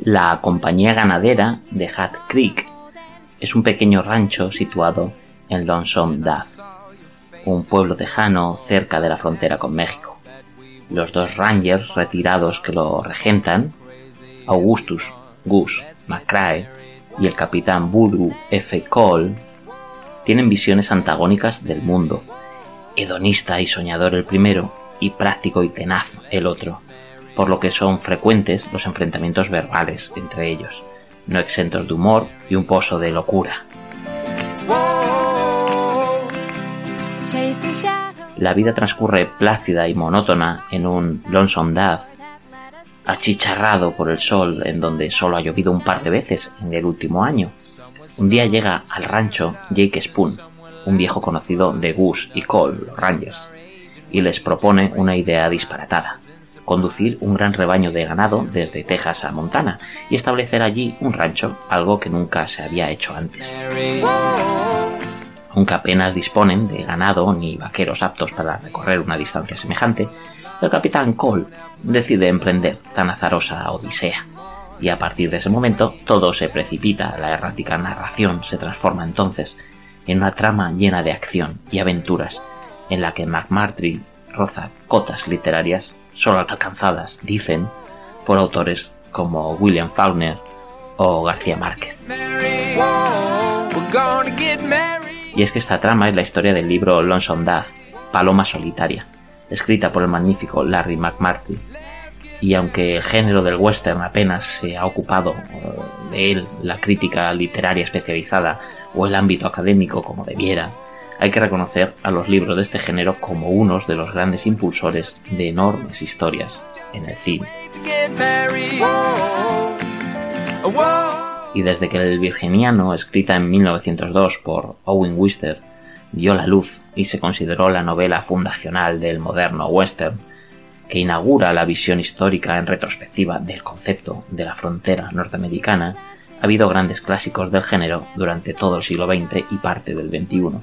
La compañía ganadera de Hat Creek es un pequeño rancho situado en Lonesome Dove, un pueblo tejano cerca de la frontera con México. Los dos rangers retirados que lo regentan, Augustus Gus McCrae y el capitán Voodoo F. Cole, tienen visiones antagónicas del mundo, hedonista y soñador el primero y práctico y tenaz el otro, por lo que son frecuentes los enfrentamientos verbales entre ellos, no exentos de humor y un pozo de locura. La vida transcurre plácida y monótona en un Lonesome Dove, achicharrado por el sol en donde solo ha llovido un par de veces en el último año. Un día llega al rancho Jake Spoon, un viejo conocido de Goose y Cole, los Rangers, y les propone una idea disparatada conducir un gran rebaño de ganado desde Texas a Montana y establecer allí un rancho, algo que nunca se había hecho antes. Aunque apenas disponen de ganado ni vaqueros aptos para recorrer una distancia semejante, el capitán Cole decide emprender tan azarosa odisea. Y a partir de ese momento todo se precipita, la errática narración se transforma entonces en una trama llena de acción y aventuras, en la que McMurtry roza cotas literarias solo alcanzadas, dicen, por autores como William Faulkner o García Márquez. Y es que esta trama es la historia del libro Lonesome Dove, Paloma Solitaria, escrita por el magnífico Larry McMurtry. Y aunque el género del western apenas se ha ocupado eh, de él la crítica literaria especializada o el ámbito académico como debiera, hay que reconocer a los libros de este género como unos de los grandes impulsores de enormes historias en el cine. Y desde que El Virginiano, escrita en 1902 por Owen Wister, vio la luz y se consideró la novela fundacional del moderno western, que inaugura la visión histórica en retrospectiva del concepto de la frontera norteamericana, ha habido grandes clásicos del género durante todo el siglo XX y parte del XXI,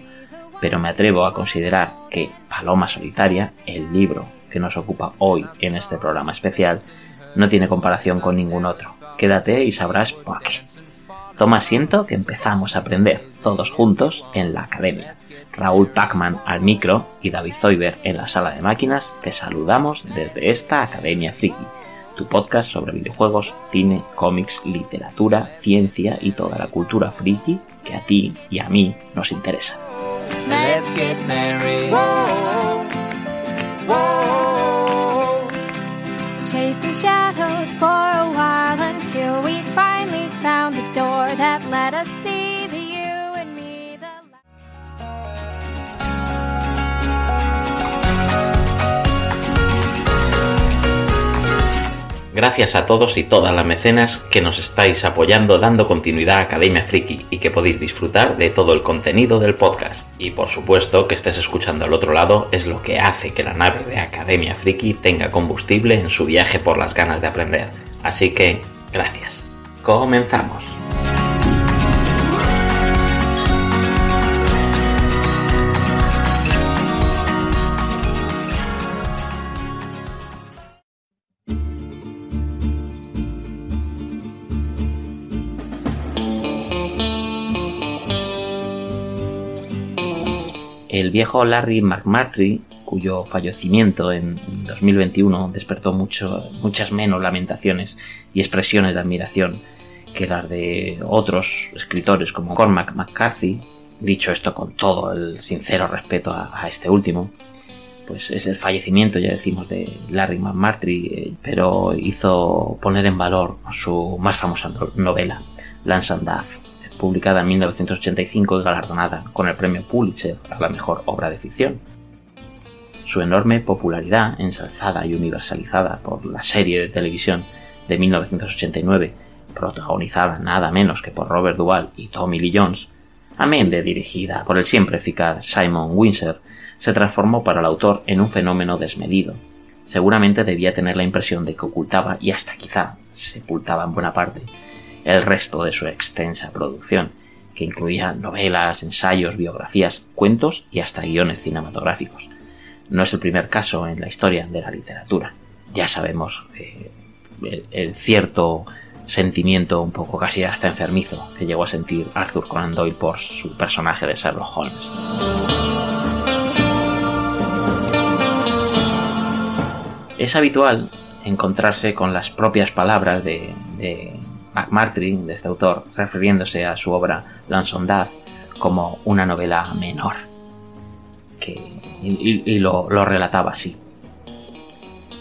pero me atrevo a considerar que Paloma Solitaria, el libro que nos ocupa hoy en este programa especial, no tiene comparación con ningún otro. Quédate y sabrás por qué. Toma asiento que empezamos a aprender todos juntos en la academia. Raúl Pacman al micro y David Zoiber en la sala de máquinas te saludamos desde esta Academia Friki, tu podcast sobre videojuegos, cine, cómics, literatura, ciencia y toda la cultura friki que a ti y a mí nos interesa. Let's get married. Whoa, whoa. Chasing shadows for a while until we finally found the door that let us see the Gracias a todos y todas las mecenas que nos estáis apoyando dando continuidad a Academia Friki y que podéis disfrutar de todo el contenido del podcast. Y por supuesto que estés escuchando al otro lado es lo que hace que la nave de Academia Friki tenga combustible en su viaje por las ganas de aprender. Así que, gracias. Comenzamos. El viejo Larry McMurtry, cuyo fallecimiento en 2021 despertó mucho, muchas menos lamentaciones y expresiones de admiración que las de otros escritores como Cormac McCarthy, dicho esto con todo el sincero respeto a, este último, pues es el fallecimiento, ya decimos, de Larry McMurtry, eh, pero hizo poner en valor su más famosa novela, Lance and publicada en 1985 y galardonada con el premio Pulitzer a la mejor obra de ficción. Su enorme popularidad, ensalzada y universalizada por la serie de televisión de 1989, protagonizada nada menos que por Robert Duvall y Tommy Lee Jones, amén de dirigida por el siempre eficaz Simon Windsor, se transformó para el autor en un fenómeno desmedido. Seguramente debía tener la impresión de que ocultaba y hasta quizá sepultaba en buena parte el resto de su extensa producción, que incluía novelas, ensayos, biografías, cuentos y hasta guiones cinematográficos. no es el primer caso en la historia de la literatura. Ya sabemos eh, el, cierto sentimiento un poco casi hasta enfermizo que llegó a sentir Arthur Conan Doyle por su personaje de Sherlock Holmes. Es habitual encontrarse con las propias palabras de, de McMurtry, de este autor, refiriéndose a su obra Lansondad como una novela menor. y, lo, lo relataba así.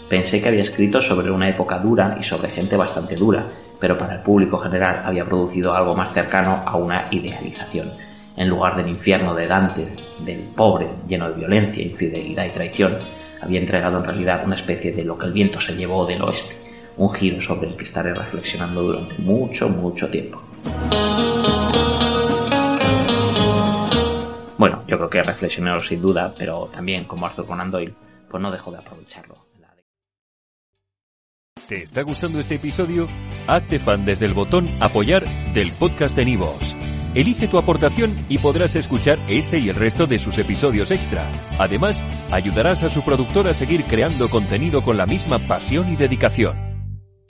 Pensé que había escrito sobre una época dura y sobre gente bastante dura, pero para el público general había producido algo más cercano a una idealización. En lugar del infierno de Dante, del pobre, lleno de violencia, infidelidad y traición, había entregado en realidad una especie de lo que el viento se llevó del oeste, un giro sobre el que estaré reflexionando durante mucho, mucho tiempo. Bueno, yo creo que reflexionado sin duda, pero también como Arthur Conan Doyle, pues no dejo de aprovecharlo. ¿Te está gustando este episodio? Hazte fan desde el botón apoyar del podcast de Nivos. Elige tu aportación y podrás escuchar este y el resto de sus episodios extra. Además, ayudarás a su productor a seguir creando contenido con la misma pasión y dedicación.